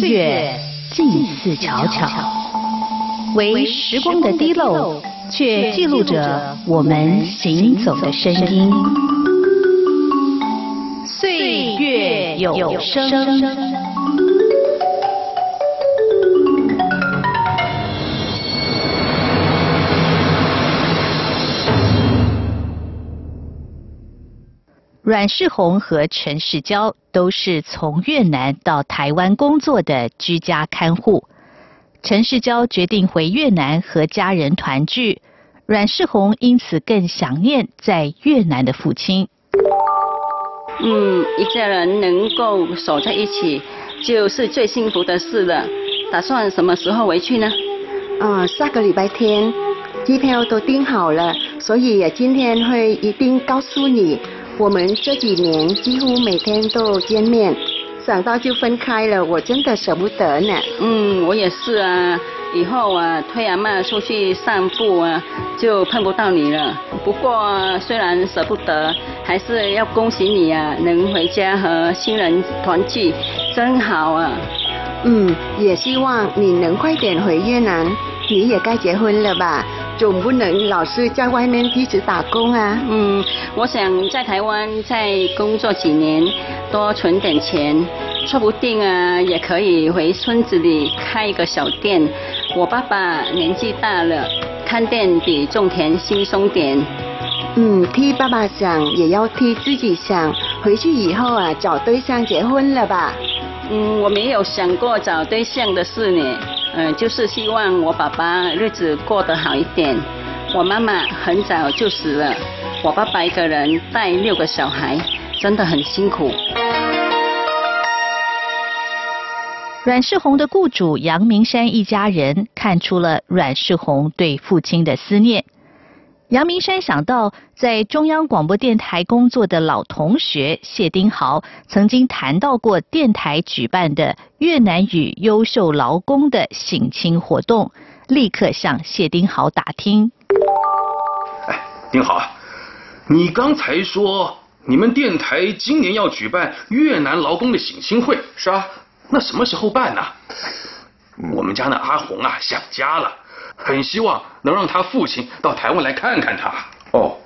月近似悄悄，为时光的滴漏，却记录着我们行走的声音。岁月有声。阮世宏和陈世娇都是从越南到台湾工作的居家看护。陈世娇决定回越南和家人团聚，阮世宏因此更想念在越南的父亲。嗯，一家人能够守在一起，就是最幸福的事了。打算什么时候回去呢？啊，下个礼拜天，机票都订好了，所以今天会一定告诉你。我们这几年几乎每天都见面，想到就分开了，我真的舍不得呢。嗯，我也是啊。以后啊，推阿妈出去散步啊，就碰不到你了。不过虽然舍不得，还是要恭喜你啊，能回家和亲人团聚，真好啊。嗯，也希望你能快点回越南。你也该结婚了吧？总不能老是在外面一直打工啊。嗯，我想在台湾再工作几年，多存点钱，说不定啊也可以回村子里开一个小店。我爸爸年纪大了，看店比种田轻松点。嗯，替爸爸想，也要替自己想。回去以后啊，找对象结婚了吧？嗯，我没有想过找对象的事呢。嗯，就是希望我爸爸日子过得好一点。我妈妈很早就死了，我爸爸一个人带六个小孩，真的很辛苦。阮世红的雇主杨明山一家人看出了阮世红对父亲的思念。杨明山想到在中央广播电台工作的老同学谢丁豪曾经谈到过电台举办的越南语优秀劳工的省亲活动，立刻向谢丁豪打听。哎，丁豪，你刚才说你们电台今年要举办越南劳工的省亲会，是啊？那什么时候办呢？我们家那阿红啊想家了。很希望能让他父亲到台湾来看看他。哦，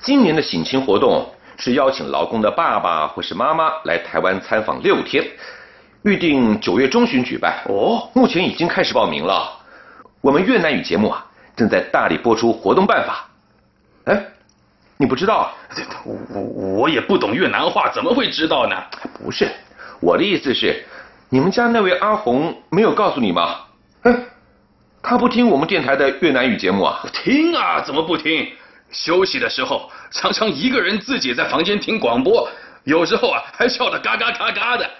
今年的省亲活动是邀请劳工的爸爸或是妈妈来台湾参访六天，预定九月中旬举办。哦，目前已经开始报名了。我们越南语节目啊，正在大力播出活动办法。哎，你不知道？我我也不懂越南话，怎么会知道呢？不是，我的意思是，你们家那位阿红没有告诉你吗？哎。他不听我们电台的越南语节目啊？听啊，怎么不听？休息的时候常常一个人自己在房间听广播，有时候啊还笑得嘎嘎嘎嘎的。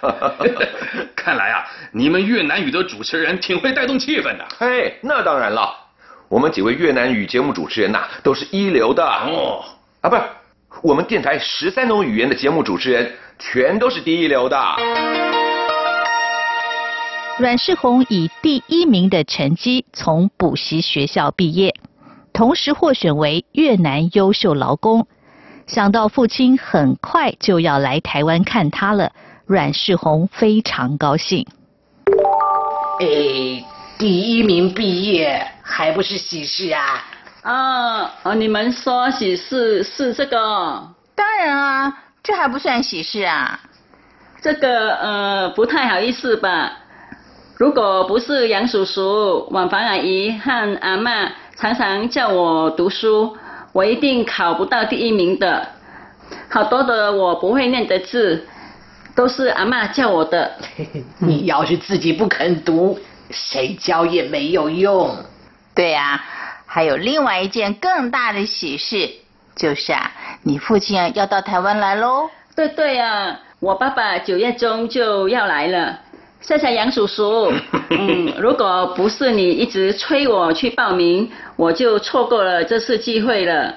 看来啊，你们越南语的主持人挺会带动气氛的。嘿，那当然了，我们几位越南语节目主持人呐都是一流的。哦，啊，不是，我们电台十三种语言的节目主持人全都是第一流的。阮世宏以第一名的成绩从补习学校毕业，同时获选为越南优秀劳工。想到父亲很快就要来台湾看他了，阮世宏非常高兴。哎，第一名毕业还不是喜事啊？啊哦，你们说喜事是这个？当然啊，这还不算喜事啊。这个呃，不太好意思吧？如果不是杨叔叔、婉凡阿姨和阿妈常常叫我读书，我一定考不到第一名的。好多的我不会念的字，都是阿妈教我的。你要是自己不肯读，谁教也没有用。对呀、还有另外一件更大的喜事，就是啊，你父亲啊要到台湾来喽。对对啊，我爸爸九月中就要来了。谢谢杨叔叔。嗯，如果不是你一直催我去报名，我就错过了这次机会了。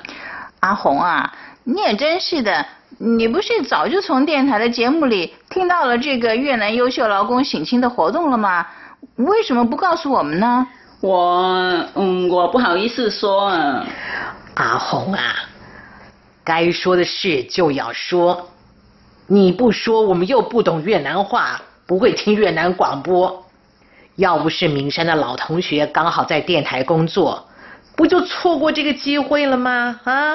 阿红啊，你也真是的，你不是早就从电台的节目里听到了这个越南优秀劳工省亲的活动了吗？为什么不告诉我们呢？我嗯，我不好意思说啊。阿红啊，该说的事就要说，你不说，我们又不懂越南话，不会听越南广播。要不是明山的老同学刚好在电台工作，不就错过这个机会了吗？啊！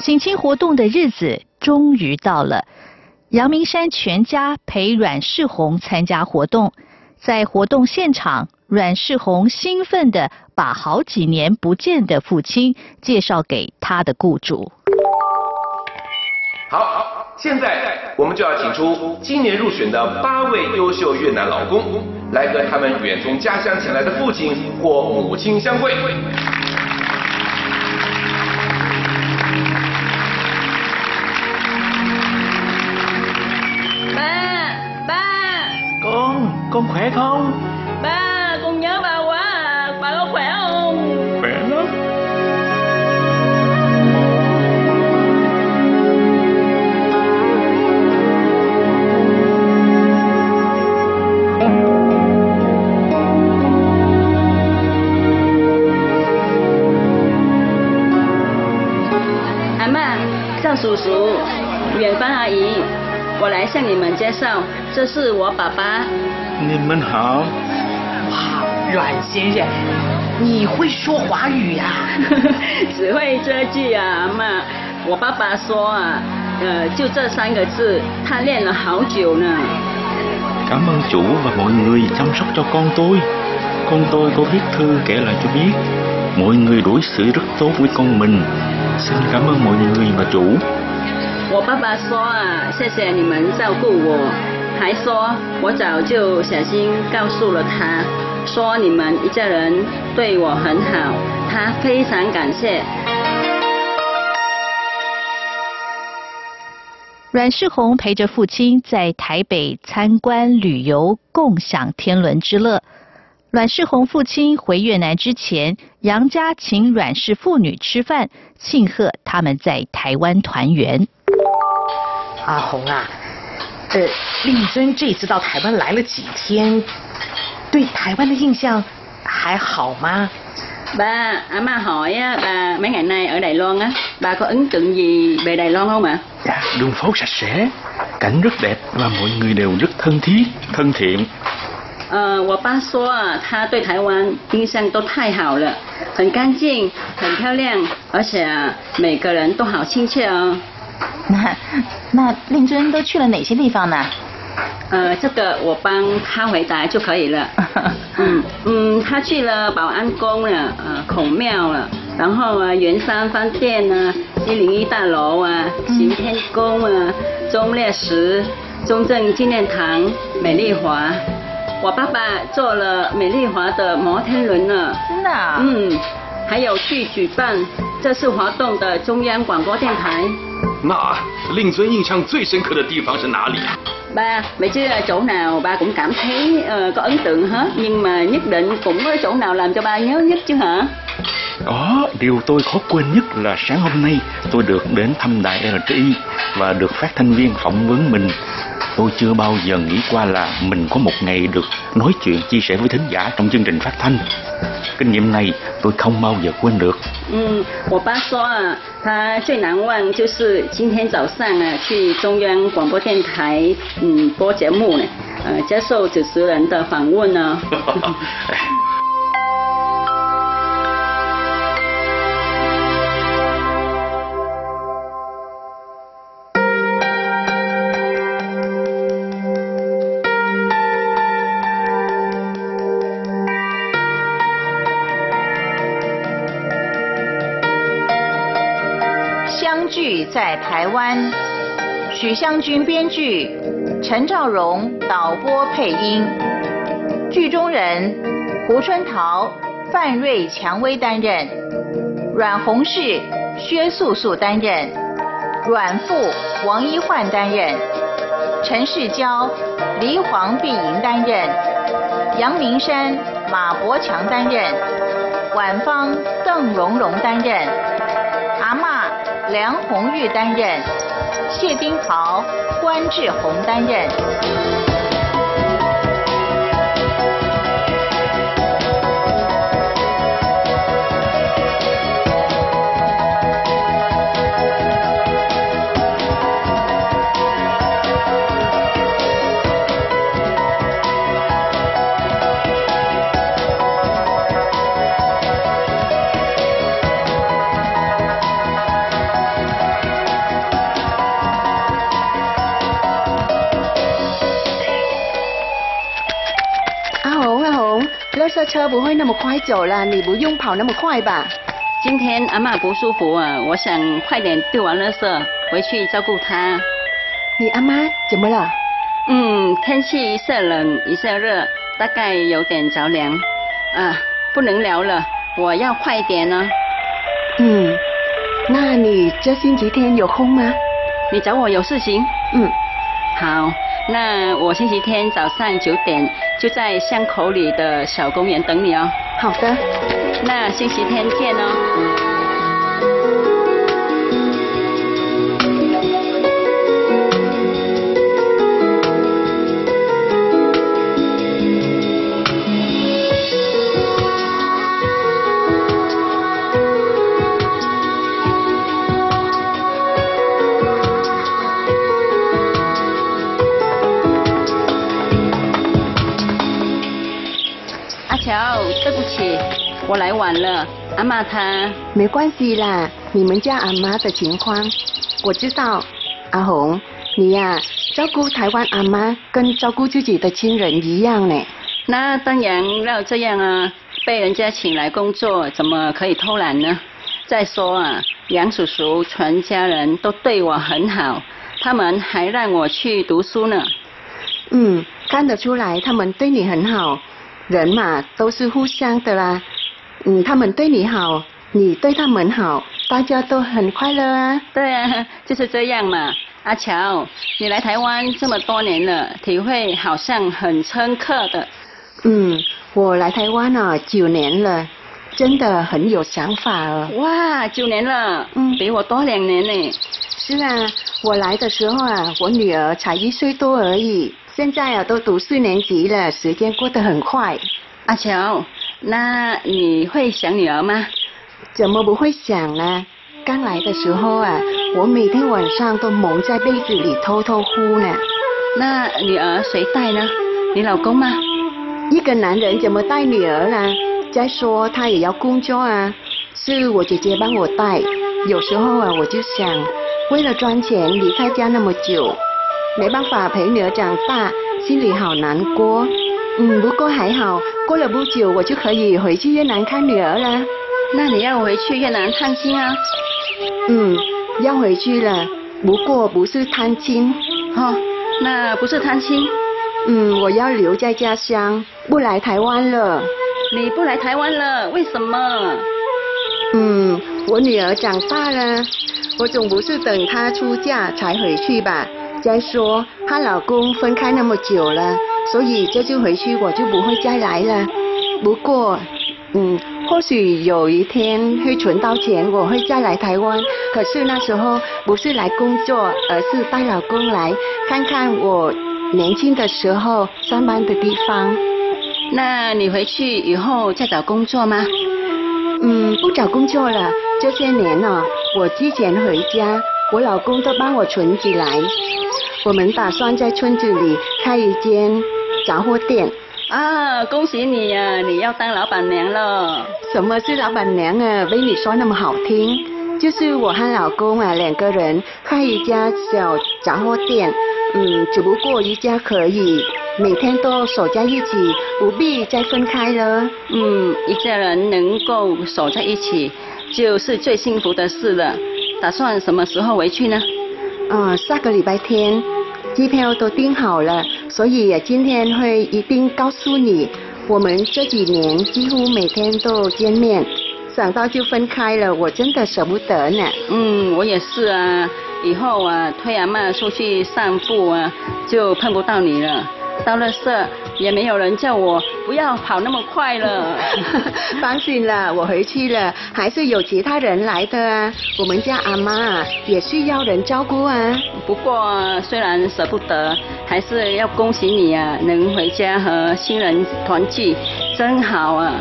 省亲活动的日子终于到了，杨明山全家陪阮世红参加活动。在活动现场，阮世红兴奋地把好几年不见的父亲介绍给他的雇主。好好，现在我们就要请出今年入选的八位优秀越南劳工，来和他们远从家乡前来的父亲或母亲相会。Ba, ba, Con, con khỏe không? 叔叔，远方阿姨，我来向你们介绍，这是我爸爸。你们好，哇，阮先生，你会说华语呀、只会这句啊，妈。我爸爸说啊，呃，就这三个字，他练了好久呢。cảm ơn chủ và mọi người chăm sóc cho con tôi. Con tôi có viết thư kể lại cho biết. Mọi người đối xử rất tốt với con mình. Xin cảm ơn mọi người và chủ. 我爸爸说啊，谢谢你们照顾我，还说我早就小心告诉了他，说你们一家人对我很好，他非常感谢。阮世红陪着父亲在台北参观旅游，共享天伦之乐。阮世红父亲回越南之前，杨家请阮氏父女吃饭，庆贺他们在台湾团圆。阿红啊，呃，令尊这次到台湾来了几天，对台湾的印象还好吗？Ba, à ma hỏi á, bà mấy ngày nay ở Đài Loan á, bà có ấn tượng gì về Đài Loan không ạ? Dạ, đường phố sạch sẽ, cảnh rất đẹp và mọi người đều rất thân thiết, thân thiện. 呃，我爸说啊，他对台湾印象都太好了，很干净，很漂亮，而且啊，每个人都好亲切哦。那那令尊都去了哪些地方呢？呃，这个我帮他回答就可以了。嗯嗯，他去了保安宫了，呃，孔庙了，然后啊，圆山饭店呢，一零一大楼啊，行天宫啊，忠烈祠、中正纪念堂、美丽华。我爸爸坐了美丽华的摩天轮呢。真的、啊？嗯，还有去举办这次活动的中央广播电台。那令尊印象最深刻的地方是哪里？Ba, vậy chứ chỗ nào ba cũng cảm thấy ờ, có ấn tượng hết, nhưng mà nhất định cũng có chỗ nào làm cho ba nhớ nhất chứ hả? Đó, điều tôi khó quên nhất là sáng hôm nay tôi được đến thăm đài RTI và được phát thanh viên phỏng vấn mình. Tôi chưa bao giờ nghĩ qua là mình có một ngày được nói chuyện chia sẻ với thính giả trong chương trình phát thanh. Kinh nghiệm này tôi không bao giờ quên được. 嗯，我爸说啊，他最难忘就是今天早上啊去中央广播电台 嗯播节目呢，呃接受主持人的访问呢。相聚在台湾，许湘君编剧，陈兆荣导播配音，剧中人胡春桃、范瑞蔷薇担任；阮红氏、薛素素担任；阮富、王一焕担任；陈世娇、黎黄碧莹担任；杨明山、马伯强担任；晚芳、邓蓉蓉担任；阿嬷梁红玉担任；谢丁桃、关志宏担任。垃圾车不会那么快走了，你不用跑那么快吧？今天阿妈不舒服啊，我想快点丢完垃圾回去照顾她。你阿妈怎么了？嗯，天气一下冷一下热，大概有点着凉。啊，不能聊了，我要快点呢。嗯，那你这星期天有空吗？你找我有事情？嗯，好，那我星期天早上九点就在巷口里的小公园等你哦。好的。那星期天见哦。乔，对不起，我来晚了。阿妈她没关系啦，你们家阿妈的情况我知道。阿红，你呀、照顾台湾阿妈跟照顾自己的亲人一样呢。那当然要这样啊，被人家请来工作，怎么可以偷懒呢？再说啊，杨叔叔全家人都对我很好，他们还让我去读书呢。嗯，看得出来他们对你很好，人嘛都是互相的啦。嗯，他们对你好，你对他们好，大家都很快乐啊。对啊，就是这样嘛。阿乔，你来台湾这么多年了，体会好像很深刻的。嗯，我来台湾啊九年了，真的很有想法哦。哇，九年了，嗯比我多两年呢。是啊，我来的时候啊，我女儿才一岁多而已，现在啊都读四年级了，时间过得很快。阿乔，那你会想女儿吗？怎么不会想呢？刚来的时候啊，我每天晚上都蒙在被子里偷偷哭呢。那女儿谁带呢？你老公吗？一个男人怎么带女儿呢？再说他也要工作啊，是我姐姐帮我带。有时候啊，我就想，为了赚钱离开家那么久，没办法陪女儿长大，心里好难过。嗯，不过还好，过了不久我就可以回去越南看女儿了。那你要回去越南探亲啊？嗯，要回去了，不过不是探亲。哦，那不是探亲，嗯，我要留在家乡，不来台湾了。你不来台湾了，为什么？嗯，我女儿长大了，我总不是等她出嫁才回去吧？再说她老公分开那么久了，所以这次回去我就不会再来了。不过，嗯，或许有一天会存到钱，我会再来台湾。可是那时候不是来工作，而是带老公来看看我年轻的时候上班的地方。那你回去以后再找工作吗？嗯，不找工作了。这些年呢、我之前回家，我老公都帮我存起来。我们打算在村子里开一间杂货店。啊，恭喜你呀、你要当老板娘了。什么是老板娘啊？被你说那么好听，就是我和老公啊两个人开一家小杂货店。嗯，只不过一家可以每天都守在一起，不必再分开了。嗯，一家人能够守在一起，就是最幸福的事了。打算什么时候回去呢？啊、下个礼拜天，机票都订好了，所以今天会一定告诉你我们这几年几乎每天都见面，想到就分开了，我真的舍不得呢。嗯，我也是啊。以后啊，推阿妈出去散步啊，就碰不到你了。到了社也没有人叫我不要跑那么快了。放心了，我回去了，还是有其他人来的啊。我们家阿妈也需要人照顾啊。不过虽然舍不得，还是要恭喜你啊，能回家和亲人团聚，真好啊。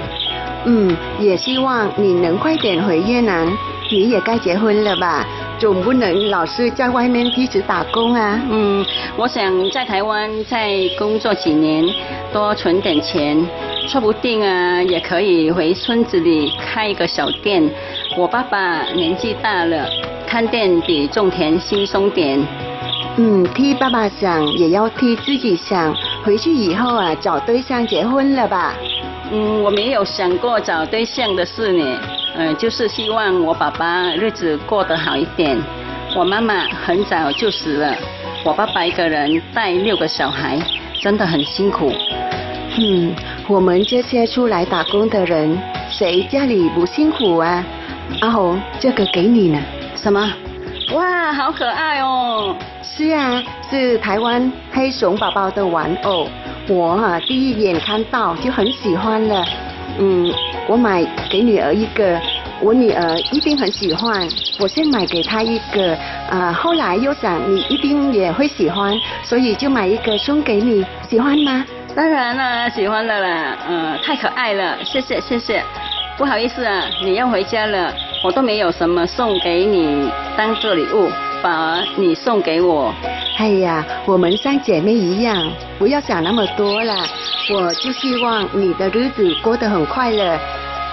嗯，也希望你能快点回越南。你也该结婚了吧？总不能老是在外面一直打工啊。嗯，我想在台湾再工作几年，多存点钱，说不定啊也可以回村子里开一个小店。我爸爸年纪大了，看店比种田轻松点。嗯，替爸爸想，也要替自己想。回去以后啊，找对象结婚了吧？嗯，我没有想过找对象的事呢。嗯，就是希望我爸爸日子过得好一点。我妈妈很早就死了，我爸爸一个人带六个小孩，真的很辛苦。嗯，我们这些出来打工的人，谁家里不辛苦啊？阿红，这个给你呢。什么？哇，好可爱哦！是啊，是台湾黑熊宝宝的玩偶。我啊，第一眼看到就很喜欢了。嗯。我买给女儿一个，我女儿一定很喜欢。我先买给她一个，啊，后来又想你一定也会喜欢，所以就买一个送给你，喜欢吗？当然了，喜欢的啦，嗯，太可爱了，谢谢谢谢。不好意思啊，你要回家了，我都没有什么送给你当做礼物，反而你送给我。哎呀，我们像姐妹一样，不要想那么多了。我就希望你的日子过得很快乐，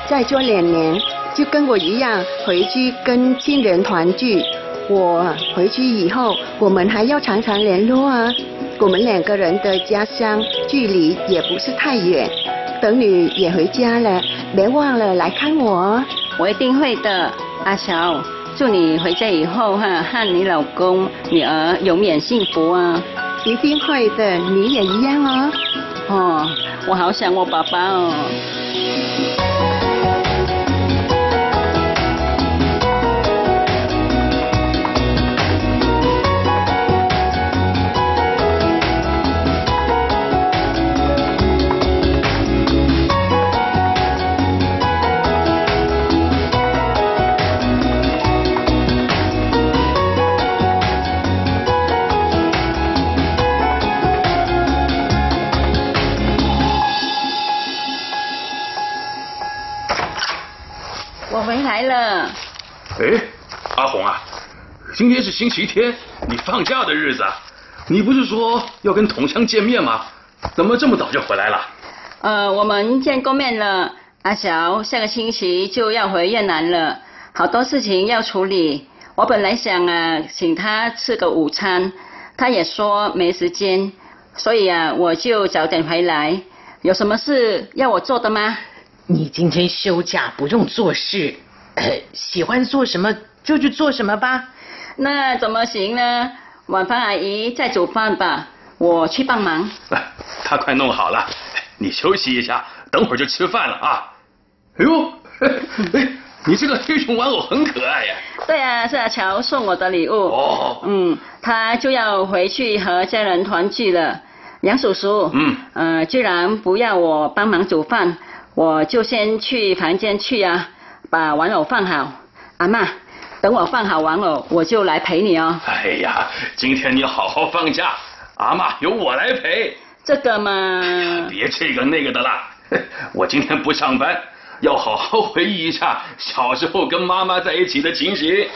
再做两年就跟我一样回去跟亲人团聚。我回去以后，我们还要常常联络啊。我们两个人的家乡距离也不是太远。等你也回家了，别忘了来看我。我一定会的，阿乔。祝你回家以后哈，和你老公、女儿永远幸福啊！一定会的，你也一样哦。哦，我好想我爸爸哦。来了。哎，阿红啊，今天是星期天，你放假的日子，你不是说要跟同乡见面吗？怎么这么早就回来了？呃，我们见过面了。阿小下个星期就要回越南了，好多事情要处理。我本来想啊，请他吃个午餐，他也说没时间，所以啊，我就早点回来。有什么事要我做的吗？你今天休假，不用做事。喜欢做什么就去做什么吧，那怎么行呢？晚饭阿姨在煮饭吧，我去帮忙。他快弄好了，你休息一下，等会儿就吃饭了啊。哎呦，哎，你这个黑熊玩偶很可爱呀。对啊，是阿乔送我的礼物。哦。嗯，他就要回去和家人团聚了。杨叔叔。嗯。呃，既然不要我帮忙煮饭，我就先去房间去啊。把玩偶放好，阿妈，等我放好玩偶，我就来陪你哦。哎呀，今天你好好放假，阿妈由我来陪。这个嘛，别这个那个的啦，我今天不上班，要好好回忆一下小时候跟妈妈在一起的情形。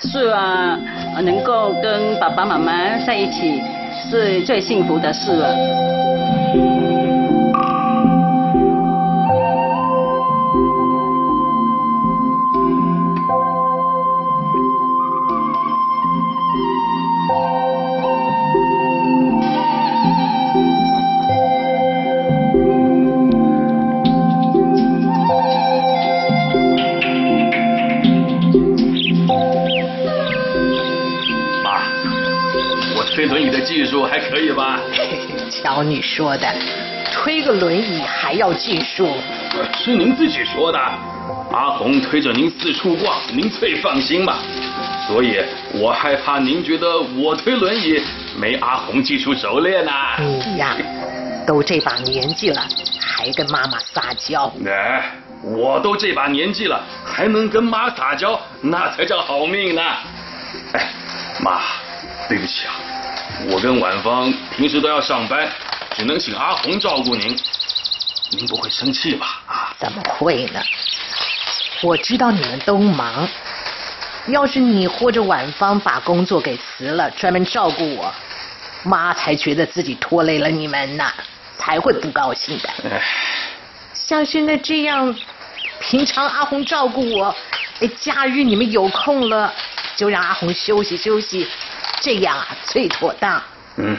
是啊，能够跟爸爸妈妈在一起是最幸福的事了。推轮椅的技术还可以吧？瞧你说的，推个轮椅还要技术？是您自己说的，阿红推着您四处逛，您最放心嘛。所以我害怕您觉得我推轮椅没阿红技术熟练呐。你呀，都这把年纪了，还跟妈妈撒娇。哎，我都这把年纪了，还能跟妈撒娇，那才叫好命呢。哎，妈，对不起啊，我跟婉芳平时都要上班，只能请阿红照顾您。您不会生气吧？啊？怎么会呢？我知道你们都忙。要是你或者婉芳把工作给辞了，专门照顾我，妈才觉得自己拖累了你们呢，才会不高兴的。像现在这样，平常阿红照顾我，哎，假日你们有空了，就让阿红休息休息，这样啊最妥当。嗯，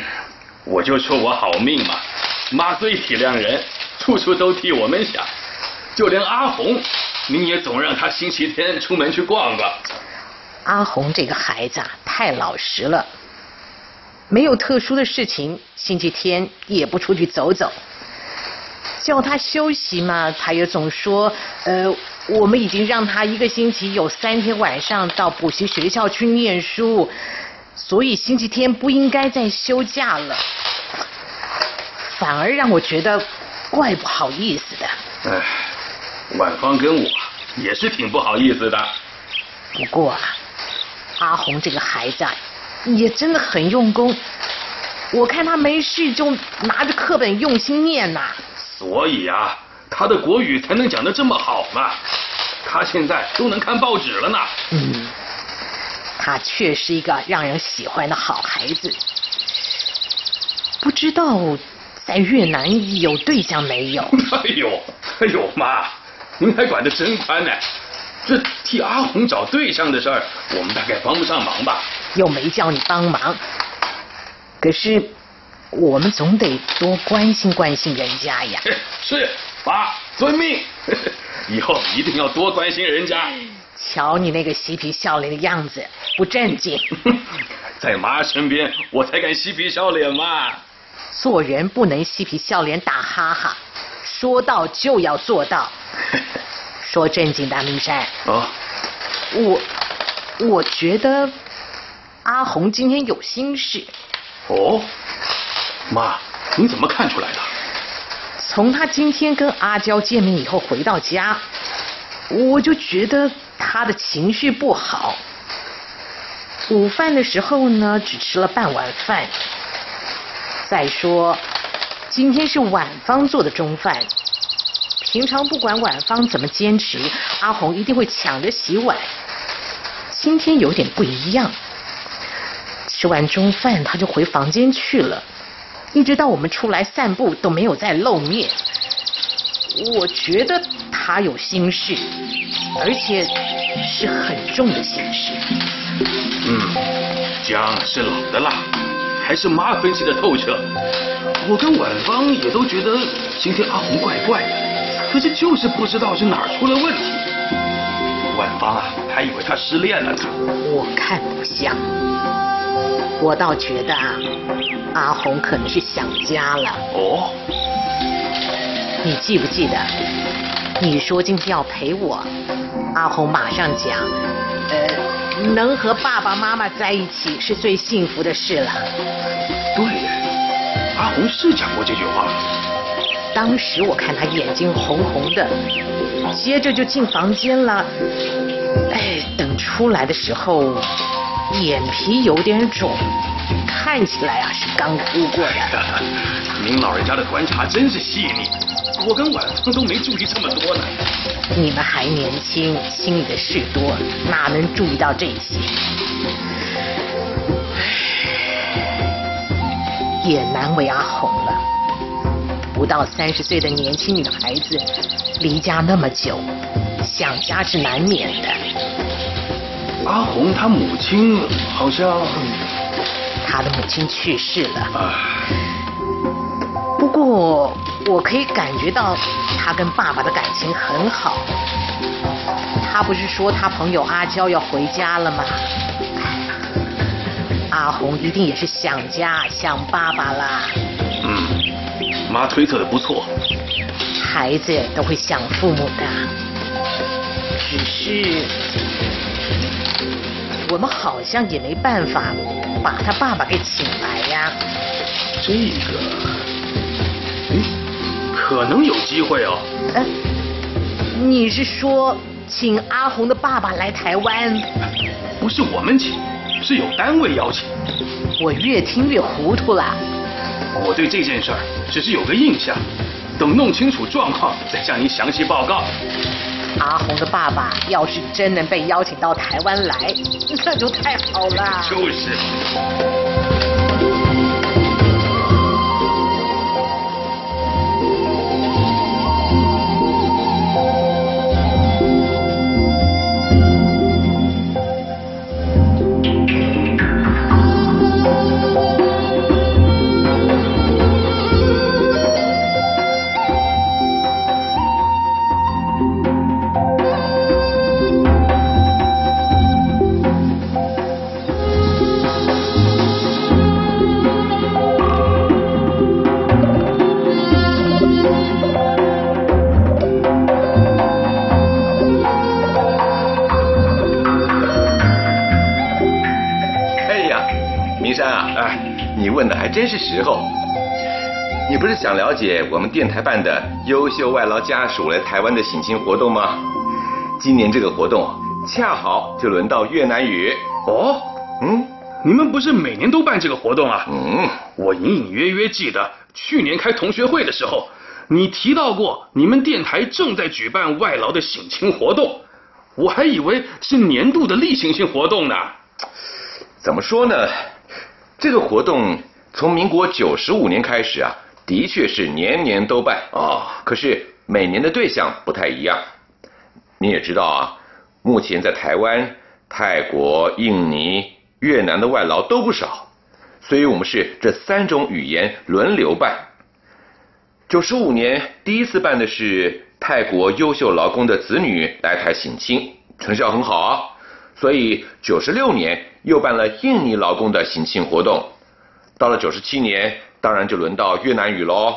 我就说我好命嘛，妈最体谅人，处处都替我们想，就连阿红，你也总让她星期天出门去逛逛。阿红这个孩子啊，太老实了，没有特殊的事情，星期天也不出去走走。叫他休息嘛，他也总说，呃，我们已经让他一个星期有三天晚上到补习学校去念书，所以星期天不应该再休假了。反而让我觉得怪不好意思的。哎，婉芳跟我也是挺不好意思的。不过啊。阿红这个孩子啊，也真的很用功。我看他没事就拿着课本用心念呐。所以啊，他的国语才能讲得这么好嘛。他现在都能看报纸了呢。嗯，他确实一个让人喜欢的好孩子。不知道在越南有对象没有？哎呦，哎呦妈，您还管得真宽呢。这替阿红找对象的事儿，我们大概帮不上忙吧？又没叫你帮忙，可是我们总得多关心关心人家呀。是，爸，遵命。以后一定要多关心人家。瞧你那个嬉皮笑脸的样子，不正经。在妈身边，我才敢嬉皮笑脸嘛。做人不能嬉皮笑脸打哈哈，说到就要做到。说正经的，明山。哦，我我觉得阿红今天有心事。哦，妈，你怎么看出来的？从他今天跟阿娇见面以后回到家，我就觉得他的情绪不好。午饭的时候呢，只吃了半碗饭。再说，今天是晚芳做的中饭。平常不管晚芳怎么坚持，阿红一定会抢着洗碗。今天有点不一样，吃完中饭他就回房间去了，一直到我们出来散步都没有再露面。我觉得他有心事，而且是很重的心事。嗯，姜是老的辣，还是妈分析的透彻。我跟婉芳也都觉得今天阿红怪怪的。可是就是不知道是哪儿出了问题，婉芳啊，还以为他失恋了呢。我看不像，我倒觉得啊，阿红可能是想家了。哦，你记不记得，你说今天要陪我，阿红马上讲，呃，能和爸爸妈妈在一起是最幸福的事了。对，阿红是讲过这句话。当时我看他眼睛红红的，接着就进房间了。哎，等出来的时候，眼皮有点肿，看起来啊是刚哭过的。您老人家的观察真是细腻，我跟晚芳都没注意这么多呢。你们还年轻，心里的事多，哪能注意到这些？也难为阿红了。不到三十岁的年轻女孩子，离家那么久，想家是难免的。阿红她母亲好像，她的母亲去世了。不过我可以感觉到他跟爸爸的感情很好。他不是说他朋友阿娇要回家了吗？阿红一定也是想家想爸爸啦。嗯。妈推测的不错。孩子都会想父母的，只是我们好像也没办法把他爸爸给请来呀。这个，哎，可能有机会哦。哎，你是说请阿红的爸爸来台湾？不是我们请，是有单位邀请。我越听越糊涂了。我对这件事儿只是有个印象，等弄清楚状况再向您详细报告。阿红的爸爸要是真能被邀请到台湾来，那就太好了。就是。真是时候！你不是想了解我们电台办的优秀外劳家属来台湾的省亲活动吗？今年这个活动恰好就轮到越南语哦。嗯，你们不是每年都办这个活动啊？嗯，我隐隐约约记得去年开同学会的时候，你提到过你们电台正在举办外劳的省亲活动，我还以为是年度的例行性活动呢。怎么说呢？这个活动。从民国九十五年开始啊，的确是年年都办啊。可是每年的对象不太一样。你也知道啊，目前在台湾、泰国、印尼、越南的外劳都不少，所以我们是这三种语言轮流办。九十五年第一次办的是泰国优秀劳工的子女来台省亲，成效很好啊。所以九十六年又办了印尼劳工的行庆活动。到了九十七年，当然就轮到越南语喽。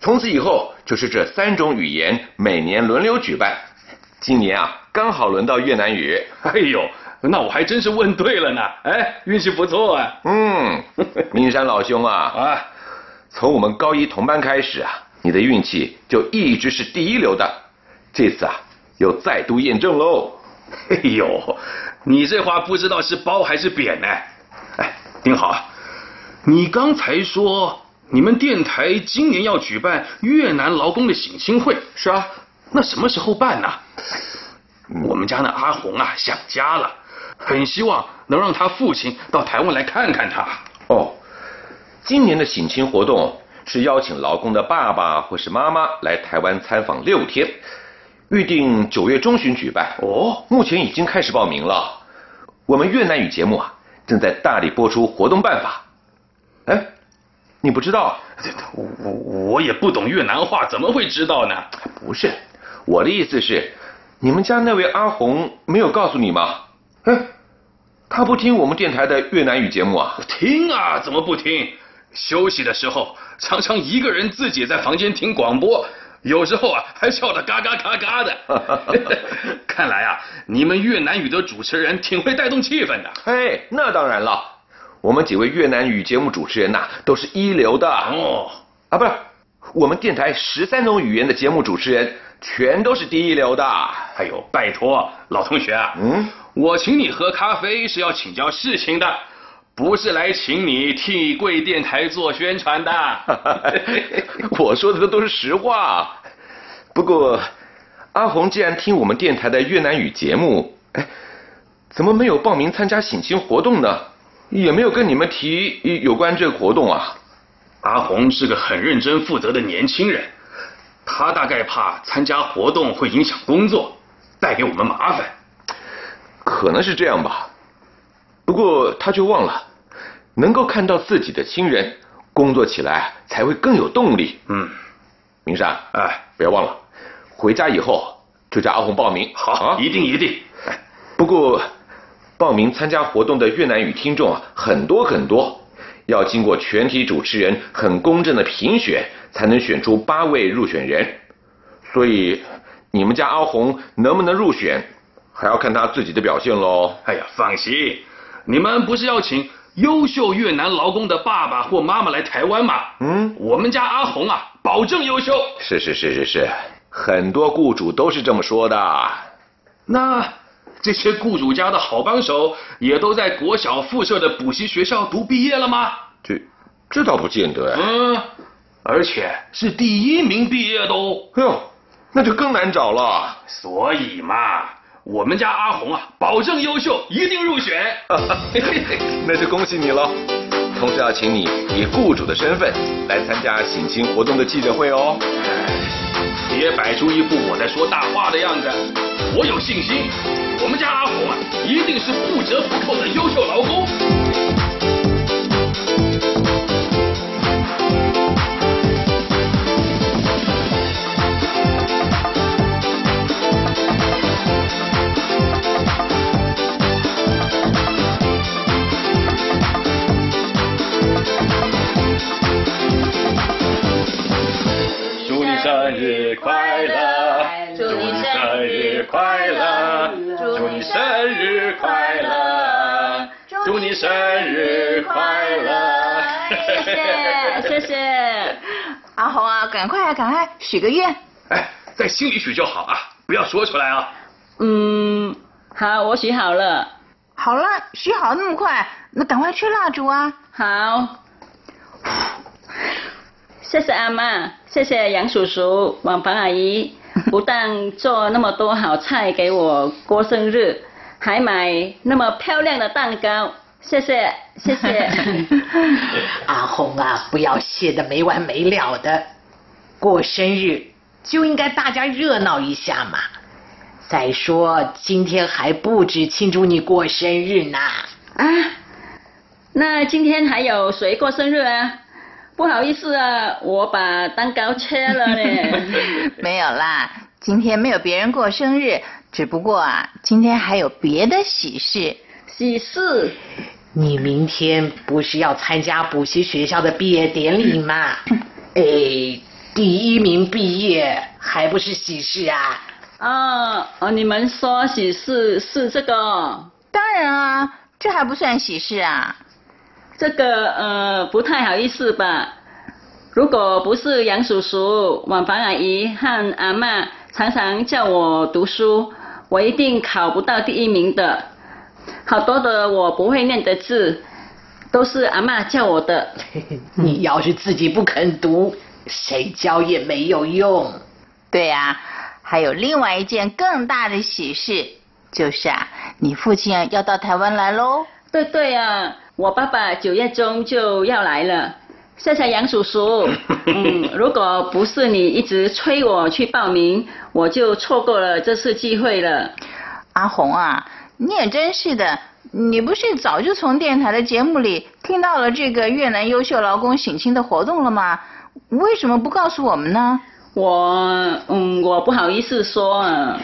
从此以后，就是这三种语言每年轮流举办。今年啊，刚好轮到越南语。哎呦，那我还真是问对了呢。哎，运气不错啊。嗯，明山老兄啊，啊，从我们高一同班开始啊，你的运气就一直是第一流的。这次啊，又再度验证喽。哎呦，你这话不知道是褒还是贬呢？哎，丁好。你刚才说你们电台今年要举办越南劳工的省亲会，是啊，那什么时候办呢？我们家那阿红啊想家了，很希望能让他父亲到台湾来看看他。哦，今年的省亲活动是邀请劳工的爸爸或是妈妈来台湾参访六天，预定九月中旬举办。哦，目前已经开始报名了。我们越南语节目啊正在大力播出活动办法。哎，你不知道？我我我也不懂越南话，怎么会知道呢？不是，我的意思是，你们家那位阿红没有告诉你吗？哎，他不听我们电台的越南语节目啊？听啊，怎么不听？休息的时候常常一个人自己在房间听广播，有时候啊还笑得嘎嘎嘎嘎的。看来啊，你们越南语的主持人挺会带动气氛的。嘿，那当然了。我们几位越南语节目主持人呐，都是一流的哦。啊，不是，我们电台十三种语言的节目主持人全都是第一流的。哎呦，拜托，老同学啊，嗯，我请你喝咖啡是要请教事情的，不是来请你替贵电台做宣传的。我说的都是实话。不过，阿红既然听我们电台的越南语节目，哎，怎么没有报名参加省亲活动呢？也没有跟你们提有关这个活动啊。阿红是个很认真负责的年轻人，他大概怕参加活动会影响工作，带给我们麻烦。可能是这样吧。不过他却忘了，能够看到自己的亲人工作起来才会更有动力。嗯，明山，哎，不要忘了，回家以后就叫阿红报名。好，一定一定。不过。报名参加活动的越南语听众啊，很多很多，要经过全体主持人很公正的评选，才能选出八位入选人。所以，你们家阿红能不能入选，还要看他自己的表现喽。哎呀，放心，你们不是要请优秀越南劳工的爸爸或妈妈来台湾吗？嗯，我们家阿红啊，保证优秀。是是是是是，很多雇主都是这么说的。那这些雇主家的好帮手也都在国小附设的补习学校读毕业了吗？这这倒不见得。嗯，而且是第一名毕业的哦。哎呦，那就更难找了。所以嘛，我们家阿红啊，保证优秀，一定入选。那就恭喜你喽。同时要请你以雇主的身份来参加省亲活动的记者会哦。别摆出一副我在说大话的样子，我有信心，我们家阿红啊，一定是不折不扣的优秀劳工。生日快乐，祝你生日快乐，祝你生日快乐，祝你生日快乐。谢谢谢谢，阿红啊，赶快赶快许个愿。哎，在心里许就好啊，不要说出来啊。嗯，好，我许好了。好了，许好那么快，那赶快吹蜡烛啊。好。谢谢阿妈，谢谢杨叔叔、王房阿姨，不但做那么多好菜给我过生日，还买那么漂亮的蛋糕，谢谢谢谢。阿红啊，不要谢的没完没了的，过生日就应该大家热闹一下嘛。再说今天还不止庆祝你过生日呢。啊，那今天还有谁过生日啊？不好意思啊，我把蛋糕切了呢。没有啦，今天没有别人过生日，只不过啊，今天还有别的喜事。喜事？你明天不是要参加补习学校的毕业典礼吗？哎，第一名毕业还不是喜事啊？啊哦，你们说喜事是这个？当然啊，这还不算喜事啊。这个呃不太好意思吧？如果不是杨叔叔、王房阿姨和阿妈常常叫我读书，我一定考不到第一名的。好多的我不会念的字，都是阿妈教我的。你要是自己不肯读，谁教也没有用。对呀、还有另外一件更大的喜事，就是啊，你父亲要到台湾来喽。对对啊，我爸爸九月中就要来了。谢谢杨叔叔。嗯，如果不是你一直催我去报名，我就错过了这次机会了。阿红啊，你也真是的，你不是早就从电台的节目里听到了这个越南优秀劳工省亲的活动了吗？为什么不告诉我们呢？我嗯，我不好意思说啊。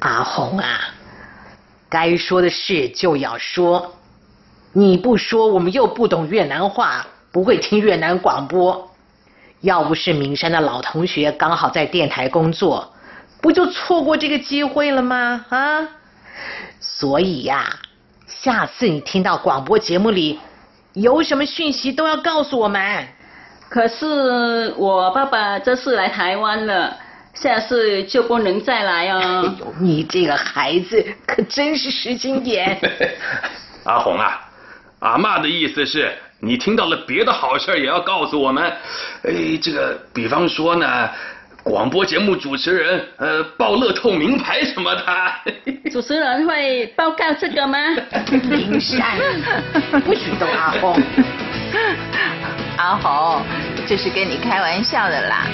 阿红啊，该说的事就要说，你不说我们又不懂越南话，不会听越南广播。要不是明山的老同学刚好在电台工作，不就错过这个机会了吗？啊，所以呀、下次你听到广播节目里有什么讯息都要告诉我们。可是我爸爸这次来台湾了，下次就不能再来哎哦。呦，你这个孩子可真是实心眼。阿红啊，阿妈的意思是你听到了别的好事儿也要告诉我们。哎，这个比方说呢，广播节目主持人呃报乐透名牌什么的。主持人会报告这个吗？林山，不许动阿红。阿红，这是跟你开玩笑的啦。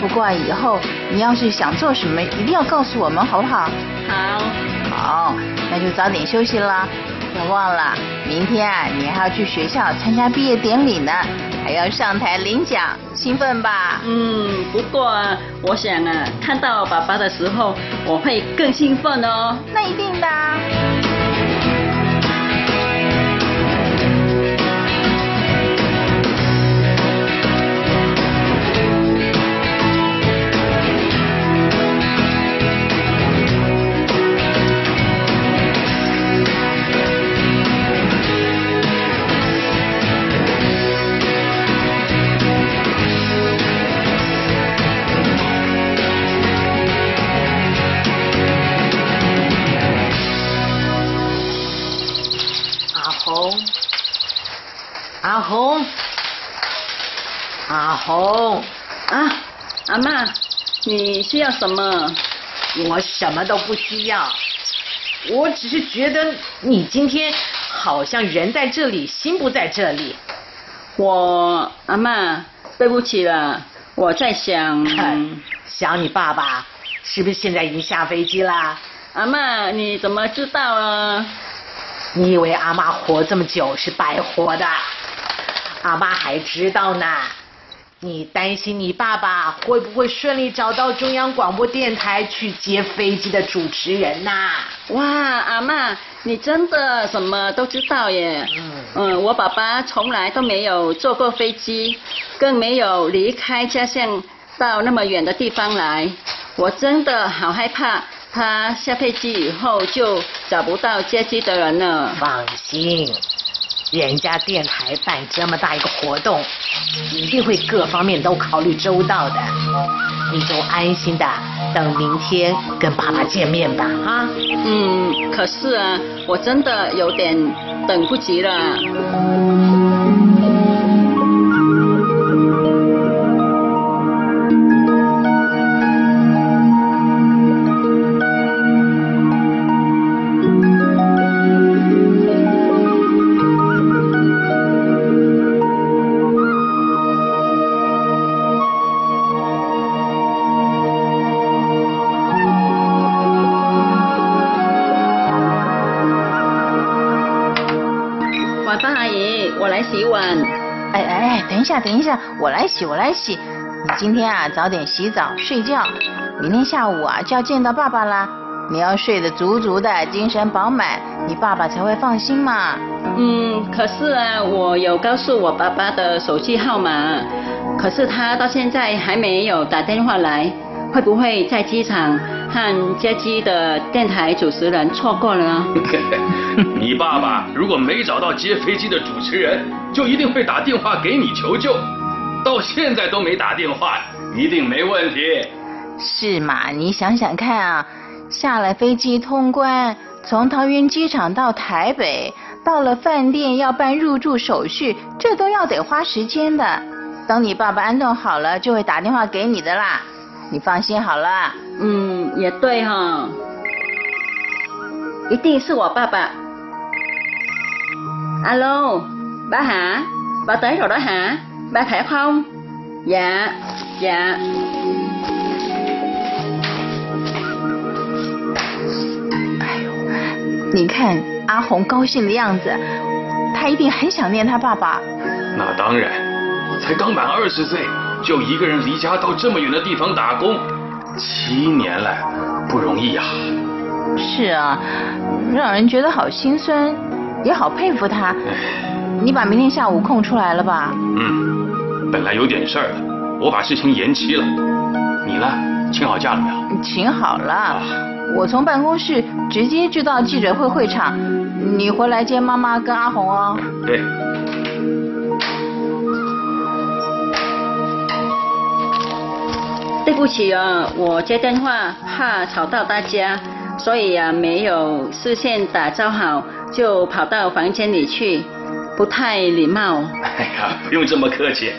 不过以后你要是想做什么，一定要告诉我们，好不好？好，好，那就早点休息啦。别忘了，明天啊，你还要去学校参加毕业典礼呢，还要上台领奖，兴奋吧？嗯，不过啊，我想啊，看到爸爸的时候，我会更兴奋哦。那一定的阿红，啊，阿妈，你需要什么？我什么都不需要，我只是觉得你今天好像人在这里，心不在这里。我阿妈，对不起了，我在想，想你爸爸，是不是现在已经下飞机啦？阿妈，你怎么知道啊？你以为阿妈活这么久是白活的？阿妈还知道呢。你担心你爸爸会不会顺利找到中央广播电台去接飞机的主持人呐？哇，阿妈，你真的什么都知道耶！嗯，嗯，我爸爸从来都没有坐过飞机，更没有离开家乡到那么远的地方来。我真的好害怕，他下飞机以后就找不到接机的人了。放心。人家电台办这么大一个活动，一定会各方面都考虑周到的。你就安心的等明天跟爸爸见面吧，啊？嗯，可是啊，我真的有点等不及了。下等一下，我来洗，我来洗。你今天啊，早点洗澡睡觉，明天下午啊就要见到爸爸啦。你要睡得足足的，精神饱满，你爸爸才会放心嘛。嗯，可是啊，我有告诉我爸爸的手机号码，可是他到现在还没有打电话来，会不会在机场和接机的电台主持人错过了？你爸爸如果没找到接飞机的主持人，就一定会打电话给你求救。到现在都没打电话，一定没问题。是嘛？你想想看啊，下了飞机通关，从桃园机场到台北，到了饭店要办入住手续，这都要得花时间的。等你爸爸安顿好了，就会打电话给你的啦。你放心好了。嗯，也对哈，一定是我爸爸。Alo, ba hả? Ba tới rồi đó hả? Ba khỏe không? Dạ, dạ. 哎呦，你看阿红高兴的样子，他一定很想念他爸爸。那当然，才刚满二十岁，就一个人离家到这么远的地方打工，七年了，不容易呀。是啊，让人觉得好心酸。也好佩服他，你把明天下午空出来了吧？嗯，本来有点事儿的，我把事情延期了。你呢？请好假了没有？请好了，我从办公室直接就到记者会会场，你回来接妈妈跟阿红哦。对。对不起啊，我接电话怕吵到大家，所以呀没有事先打招好。就跑到房间里去，不太礼貌。哎呀，不用这么客气，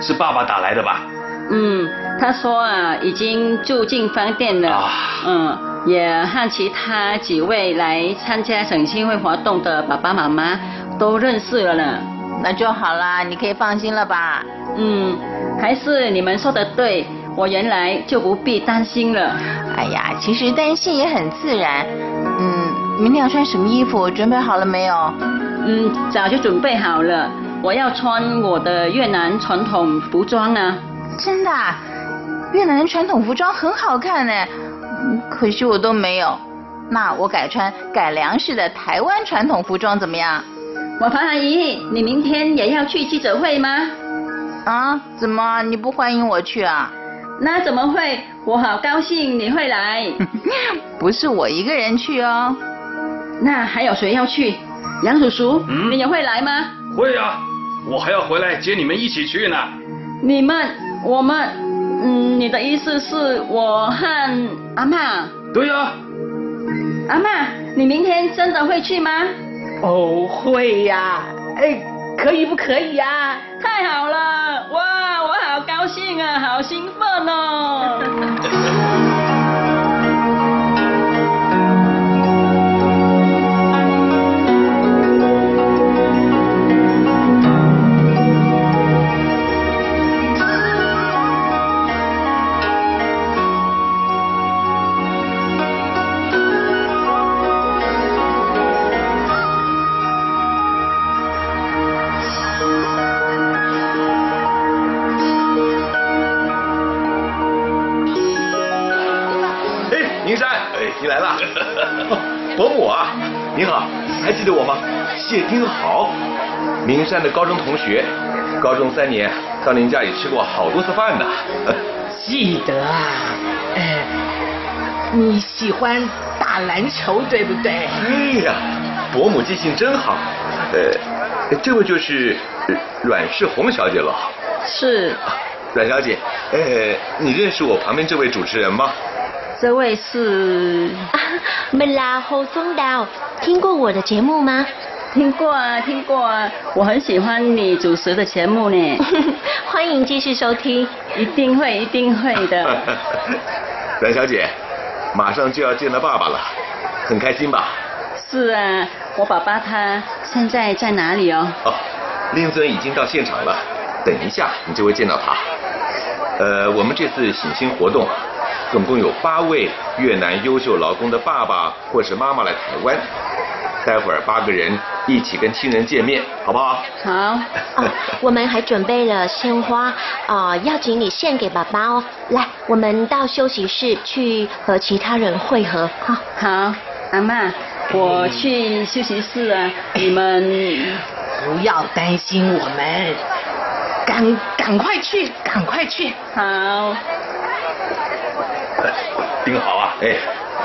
是爸爸打来的吧？嗯，他说啊，已经住进饭店了。啊。嗯，也和其他几位来参加省亲会活动的爸爸妈妈都认识了呢。那就好啦，你可以放心了吧？嗯，还是你们说的对，我原来就不必担心了。哎呀，其实担心也很自然。嗯。明天要穿什么衣服？准备好了没有？嗯，早就准备好了。我要穿我的越南传统服装啊！真的？越南的传统服装很好看呢，可惜我都没有。那我改穿改良式的台湾传统服装怎么样？我潘阿姨，你明天也要去记者会吗？啊？怎么你不欢迎我去啊？那怎么会？我好高兴你会来。不是我一个人去哦。那还有谁要去？杨叔叔，你也会来吗？会啊，我还要回来接你们一起去呢。你们，我们，嗯，你的意思是我和阿妈？对呀。阿妈，你明天真的会去吗？哦，会呀。哎，可以不可以呀？太好了，哇，我好高兴啊，好兴奋哦！谢丁豪，名山的高中同学，高中三年到您家里吃过好多次饭呢。记得啊，哎，你喜欢打篮球对不对？哎呀，伯母记性真好。呃，这位就是呃阮世红小姐了。是，阮小姐，呃，你认识我旁边这位主持人吗？这位是 Đào, 听过我的节目吗？听过啊，听过啊，我很喜欢你主持的节目呢。欢迎继续收听。一定会，一定会的。阮小姐，马上就要见到爸爸了，很开心吧？是啊，我爸爸他现在在哪里哦？哦，令尊已经到现场了，等一下你就会见到他。呃，我们这次醒心活动，总共有八位越南优秀劳工的爸爸或是妈妈来台湾，待会儿八个人一起跟亲人见面，好不好？好。哦，我们还准备了鲜花，啊、要请你献给爸爸哦。来，我们到休息室去和其他人会合。好，好，阿妈，我去休息室啊，你们不要担心我们，赶赶快去，赶快去。好。丁豪啊，哎，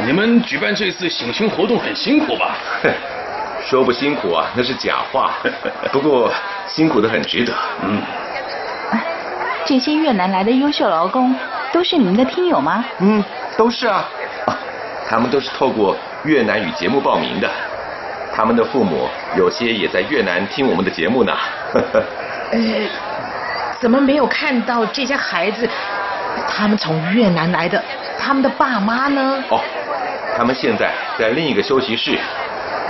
你们举办这次醒星活动很辛苦吧？哼 说不辛苦啊，那是假话。不过辛苦的很值得。嗯，这些越南来的优秀劳工都是你们的听友吗？嗯，都是啊。啊，他们都是透过越南语节目报名的，他们的父母有些也在越南听我们的节目呢。呃，怎么没有看到这些孩子？他们从越南来的，他们的爸妈呢？哦，他们现在在另一个休息室，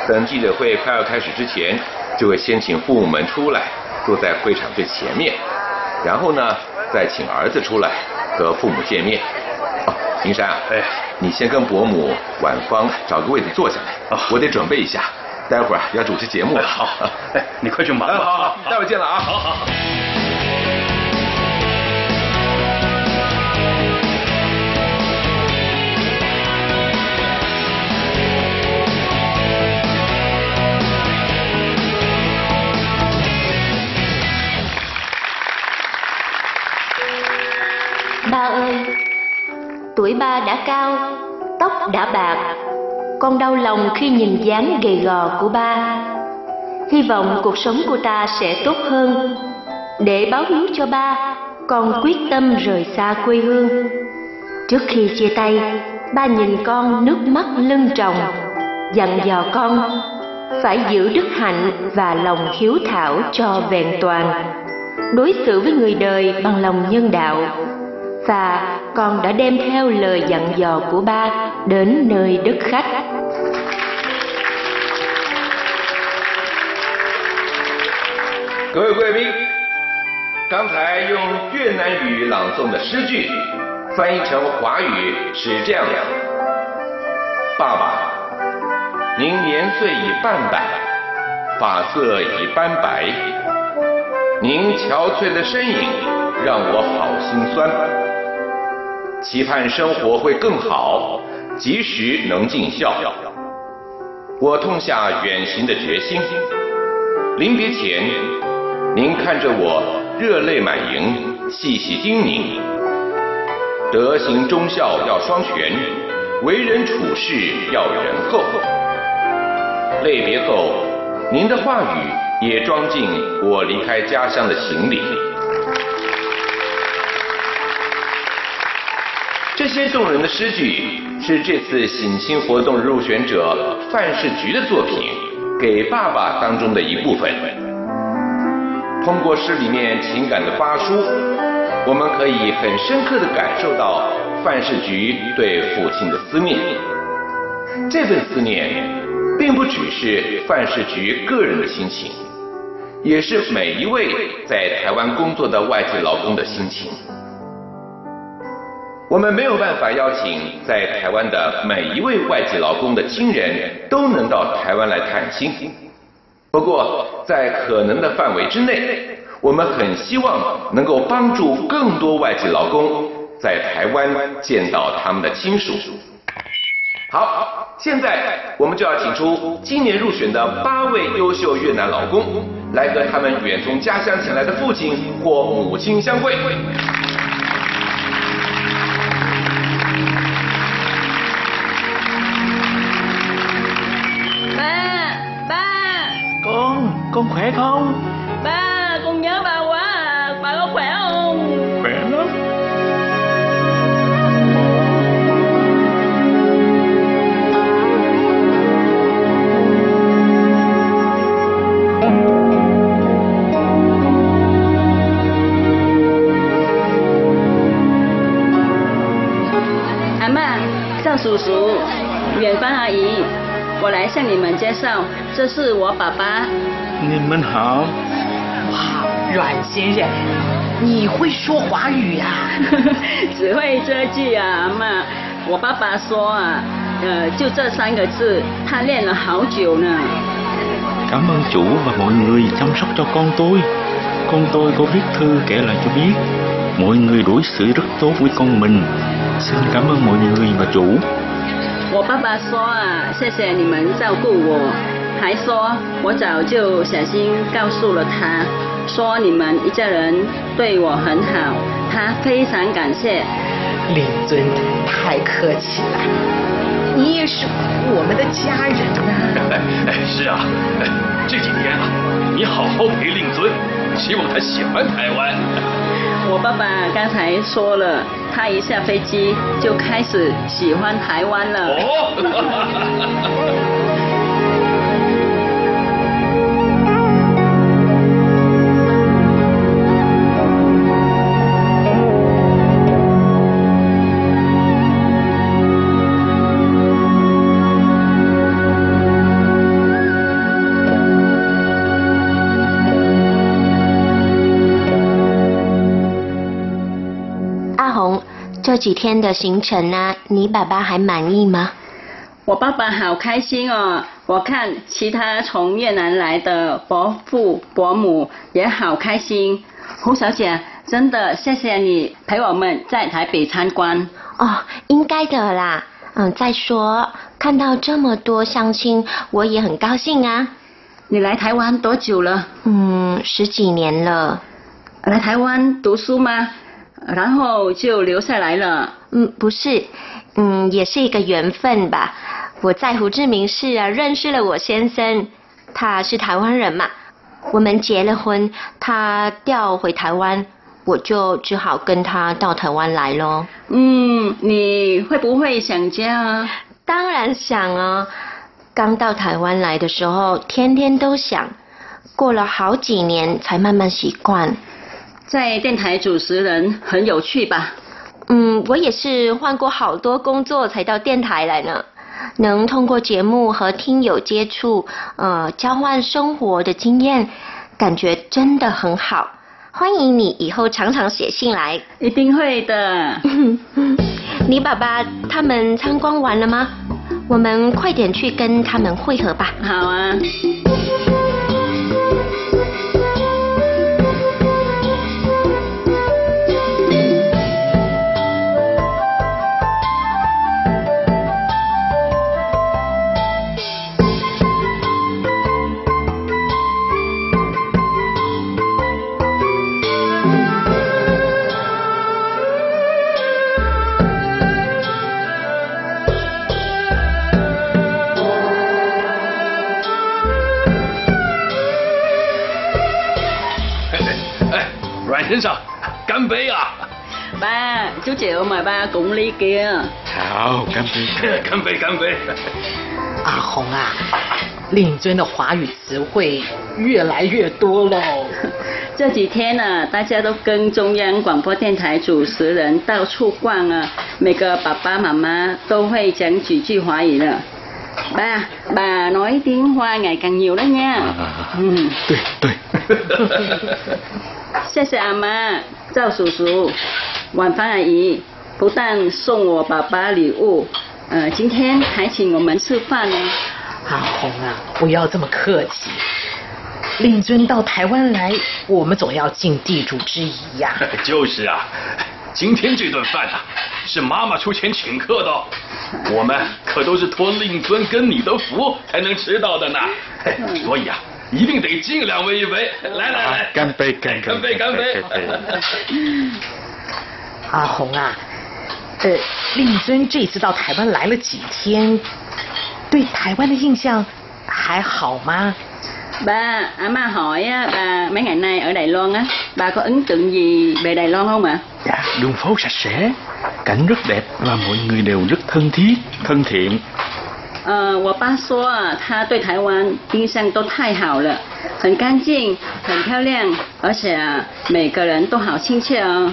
等记者会快要开始之前，就会先请父母们出来，坐在会场最前面，然后呢，再请儿子出来和父母见面。哦，林山啊，哎，你先跟伯母婉芳找个位子坐下来，哦我得准备一下，待会儿要主持节目了。好，哎，你快去忙吧。哎 好好，待会儿见了啊。好好好。Tuổi ba đã cao, tóc đã bạc, con đau lòng khi nhìn dáng gầy gò của ba. Hy vọng cuộc sống của ta sẽ tốt hơn. Để báo hiếu cho ba, con quyết tâm rời xa quê hương. Trước khi chia tay, ba nhìn con nước mắt lưng tròng, dặn dò con phải giữ đức hạnh và lòng hiếu thảo cho vẹn toàn đối xử với người đời bằng lòng nhân đạo và con đã đem theo lời dặn dò của ba đến nơi đất khách “各位贵宾，刚才用越南语朗诵的诗句，翻译成华语是这样的：爸爸，您年岁已半百，发色已斑白，您憔悴的身影让我好心酸。期盼生活会更好，及时能尽孝。我痛下远行的决心。临别前，您看着我热泪满盈，细细叮咛：德行忠孝要双全，为人处事要仁厚。泪别后，您的话语也装进我离开家乡的行李。这些动人的诗句是这次省亲活动入选者范世菊的作品《给爸爸》当中的一部分。通过诗里面情感的发抒，我们可以很深刻的感受到范世菊对父亲的思念。这份思念，并不只是范世菊个人的心情，也是每一位在台湾工作的外籍劳工的心情。我们没有办法邀请在台湾的每一位外籍劳工的亲人都能到台湾来探亲。不过，在可能的范围之内，我们很希望能够帮助更多外籍劳工在台湾见到他们的亲属。好，现在我们就要请出今年入选的八位优秀越南劳工，来和他们远从家乡前来的父亲或母亲相会。Khỏe không? Ba, con nhớ ba quá à. Ba có khỏe không? Khỏe lắm. À mà, Zhao 叔叔，远方阿姨，我来向你们介绍，这是我爸爸。你们好。哇，阮先生，你会说华语呀？只会这句啊，妈。我爸爸说啊，呃，就这三个字，他练了好久呢。Cảm ơn chủ và mọi người chăm sóc cho con tôi. Con tôi có viết thư kể lại cho biết. Mọi người đối xử rất tốt với con mình. Xin cảm ơn mọi người và chủ. 我爸爸说啊，谢谢你们照顾我，还说我早就小心告诉了他，说你们一家人对我很好，他非常感谢。令尊太客气了，你也是我们的家人呐。哎，是啊，这几天啊，你好好陪令尊，希望他喜欢台湾。我爸爸刚才说了，他一下飞机就开始喜欢台湾了。哦。这几天的行程呢，你爸爸还满意吗？我爸爸好开心哦！我看其他从越南来的伯父伯母也好开心。胡小姐，真的谢谢你陪我们在台北参观。哦，应该的啦。嗯，再说看到这么多乡亲，我也很高兴啊。你来台湾多久了？嗯，十几年了。来台湾读书吗？然后就留下来了。嗯，不是，嗯，也是一个缘分吧。我在胡志明市啊认识了我先生，他是台湾人嘛。我们结了婚，他调回台湾，我就只好跟他到台湾来咯。嗯，你会不会想家啊？当然想啊。刚到台湾来的时候，天天都想，过了好几年才慢慢习惯。在电台主持人很有趣吧？嗯，我也是换过好多工作才到电台来呢。能通过节目和听友接触，呃，交换生活的经验，感觉真的很好。欢迎你以后常常写信来，一定会的。你爸爸他们参观完了吗？我们快点去跟他们会合吧。好啊。先生，干杯啊！爸，chú triệu mời ba cùng ly kia. Chào, 干杯，干杯，干杯。阿红啊，令尊的华语词汇越来越多喽。这几天呢，大家都跟中央广播电台主持人到处逛啊，每个爸爸妈妈都会讲几句华语了。Ba, bà nói tiếng Hoa ngày càng nhiều đó nha. Ừ. 对对，谢谢阿妈、赵叔叔、晚芳阿姨，不但送我爸爸礼物，呃，今天还请我们吃饭呢。阿红啊，不要这么客气。令尊到台湾来，我们总要尽地主之谊呀。就是啊，今天这顿饭啊，是妈妈出钱请客的哦，我们可都是托令尊跟你的福才能吃到的呢。所以啊，一定得尽量喂一喂。来来来，干杯干干杯干杯！阿红啊，呃，令尊这次到台湾来了几天，对台湾的印象还好吗？ Ba, à ma hỏi á, bà mấy ngày nay ở Đài Loan á, bà có ấn tượng gì về Đài Loan không ạ? Dạ, đường phố sạch sẽ, cảnh rất đẹp và mọi người đều rất thân thiết, thân thiện. 呃，我爸说啊，他对台湾印象都太好了，很干净，很漂亮，而且啊，每个人都好亲切哦。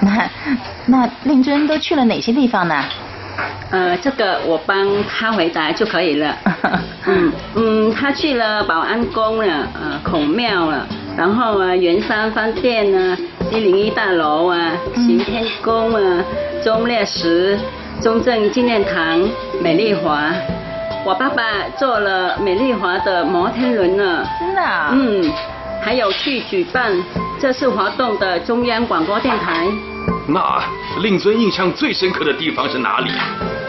那那令尊都去了哪些地方呢？呃，这个我帮他回答就可以了。嗯嗯，他去了保安宫了，呃，孔庙了，然后啊，圆山饭店啊，一零一大楼啊，行天宫啊，忠烈祠、中正纪念堂、美丽华。我爸爸坐了美丽华的摩天轮呢。真的、啊？嗯，还有去举办这次活动的中央广播电台。那令尊印象最深刻的地方是哪里啊？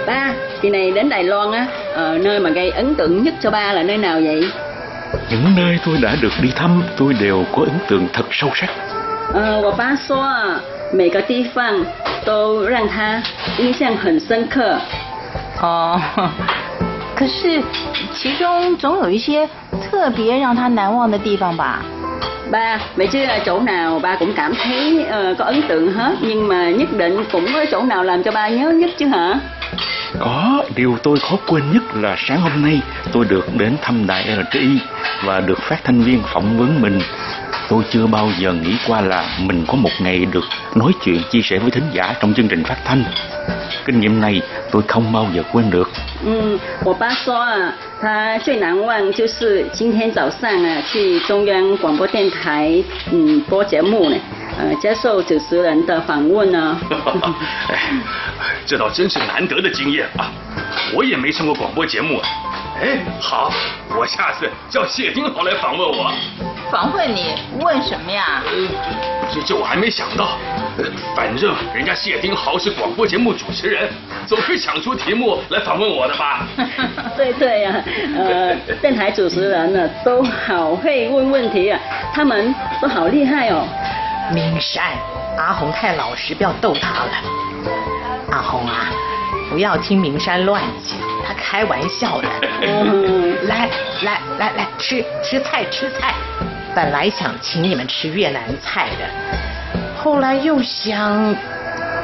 Ba, kỳ này đến Đài Loan á, ờ, nơi mà gây ấn tượng nhất cho ba là nơi nào vậy? Những nơi tôi đã được đi thăm, tôi đều có ấn tượng thật sâu sắc. 呃，我爸说啊，每个地方都让他 印象很深刻。哦，可是其中总有一些特别让他难忘的地方吧？ Ba, vậy chứ chỗ nào ba cũng cảm thấy ờ, có ấn tượng hết, nhưng mà nhất định cũng có chỗ nào làm cho ba nhớ nhất chứ hả? Có, điều tôi khó quên nhất là sáng hôm nay tôi được đến thăm đài RTI và được phát thanh viên phỏng vấn mình. Tôi chưa bao giờ nghĩ qua là mình có một ngày được nói chuyện chia sẻ với thính giả trong chương trình phát thanh. Kinh nghiệm này tôi không bao giờ quên được. 嗯，我爸说啊，他最难忘就是今天早上啊去中央广播电台嗯播节目呢，呃接受主持人的访问呢。哎，这倒真是难得的经验啊！我也没上过广播节目啊。哎，好，我下次叫谢丁豪来访问我。访问你问什么呀？这这我还没想到，呃反正人家谢丁豪是广播节目主持人，总是想出题目来访问我的吧？对对呀、呃，电台主持人呢都好会问问题啊，他们都好厉害哦。明山，阿红太老实，不要逗他了。阿红啊，不要听明山乱讲，他开玩笑的。嗯来来来来，吃吃菜吃菜。本来想请你们吃越南菜的，后来又想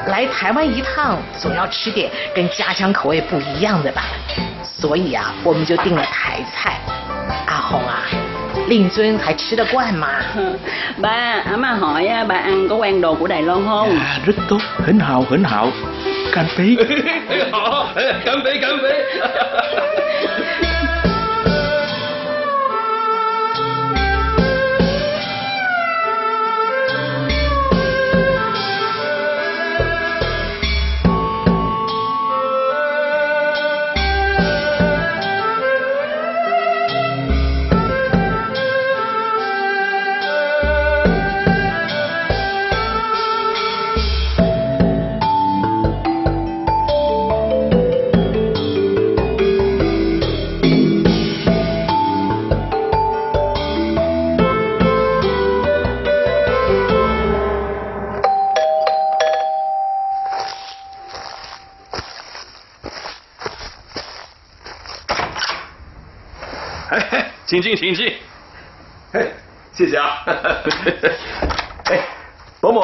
来台湾一趟，总要吃点跟家乡口味不一样的吧。所以啊，我们就订了台菜。阿红啊，令尊还吃得惯吗？Ba, à mà hỏi á, bà ăn có quen đồ của Đài Loan không? À, rất tốt, hỉnh hào, hỉnh hào. 干杯！好，哎，干杯，干杯！请进，请进。嘿，谢谢啊。哎，伯母，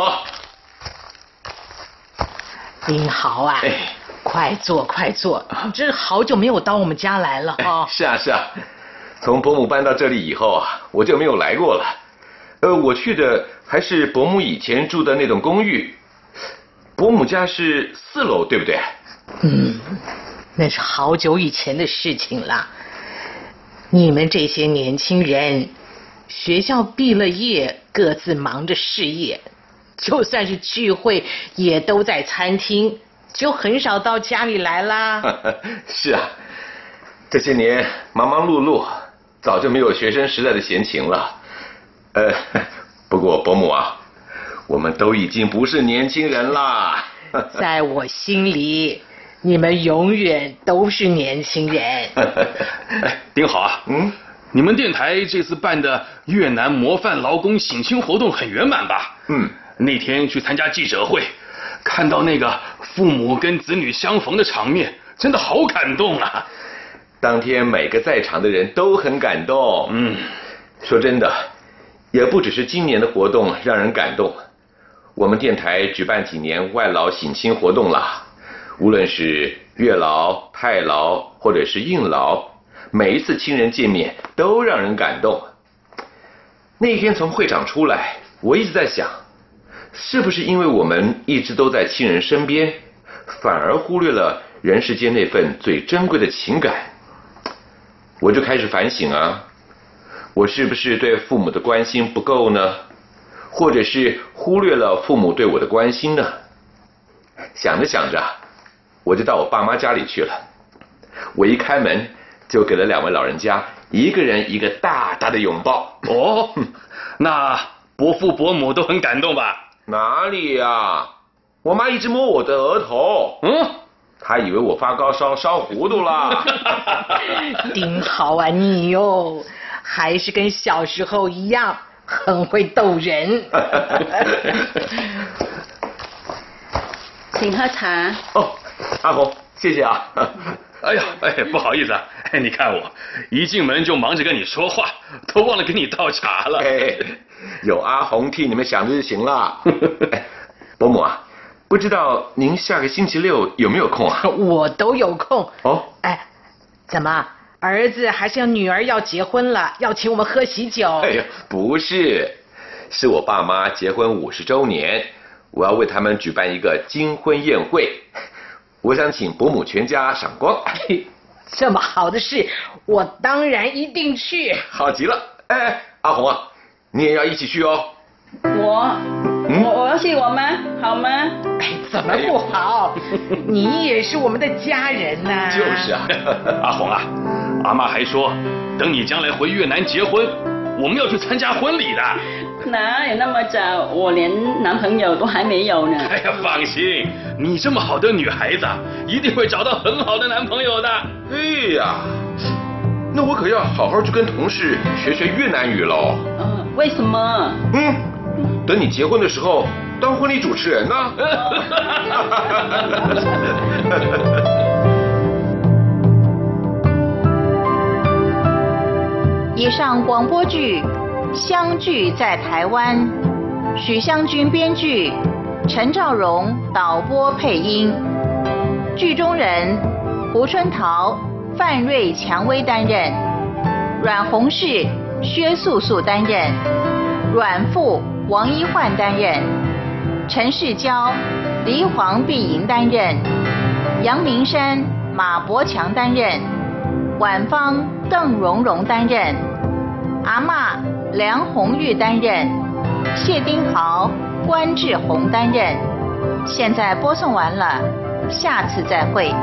丁豪啊，快坐快坐，你这好久没有到我们家来了哎哦。是啊是啊，从伯母搬到这里以后啊，我就没有来过了。呃，我去的还是伯母以前住的那栋公寓。伯母家是四楼，对不对？嗯，那是好久以前的事情了。你们这些年轻人，学校毕了业，各自忙着事业，就算是聚会，也都在餐厅，就很少到家里来啦。是啊，这些年忙忙碌碌，早就没有学生时代的闲情了。呃，不过伯母啊。我们都已经不是年轻人啦，在我心里，你们永远都是年轻人。哎，丁好啊，嗯，你们电台这次办的越南模范劳工省亲活动很圆满吧？嗯，那天去参加记者会，看到那个父母跟子女相逢的场面，真的好感动啊！当天每个在场的人都很感动。嗯，说真的，也不只是今年的活动让人感动。我们电台举办几年外劳省亲活动了，无论是月老、太老或者是应老，每一次亲人见面都让人感动。那天从会场出来，我一直在想，是不是因为我们一直都在亲人身边，反而忽略了人世间那份最珍贵的情感？我就开始反省啊，我是不是对父母的关心不够呢？或者是忽略了父母对我的关心呢？想着想着，我就到我爸妈家里去了。我一开门，就给了两位老人家一个人一个大大的拥抱。哦，那伯父伯母都很感动吧？哪里呀？我妈一直摸我的额头。嗯，她以为我发高烧烧糊涂了。丁好啊，你哟，还是跟小时候一样。很会逗人 请喝茶。哦，阿红，谢谢啊。哎呀，哎，不好意思啊，哎，你看我一进门就忙着跟你说话，都忘了给你倒茶了。哎，有阿红替你们想着就行了。伯母啊，不知道您下个星期六有没有空啊？我都有空。哦，哎，怎么？儿子还是要女儿要结婚了，要请我们喝喜酒。哎呀，不是，是我爸妈结婚五十周年，我要为他们举办一个金婚宴会，我想请伯母全家赏光。这么好的事，我当然一定去。好极了，哎，阿红啊，你也要一起去哦。我，我我要去我们？好吗？哎，怎么不好？你也是我们的家人呐。就是啊，阿红啊。阿妈还说，等你将来回越南结婚，我们要去参加婚礼的。哪有那么早？我连男朋友都还没有呢。哎呀，放心，你这么好的女孩子，一定会找到很好的男朋友的。哎呀，那我可要好好去跟同事学学越南语喽。嗯，为什么？嗯，等你结婚的时候当婚礼主持人呢。以上广播剧《相聚在台湾》，许湘君编剧，陈兆荣导播配音。剧中人胡春桃、范瑞蔷薇担任，阮红氏、薛素素担任，阮富、王一焕担任，陈世娇、黎黄碧莹担任，杨明山、马伯强担任，婉芳。邓蓉蓉担任，阿嬷梁红玉担任，谢丁豪、关志宏担任。现在播送完了，下次再会。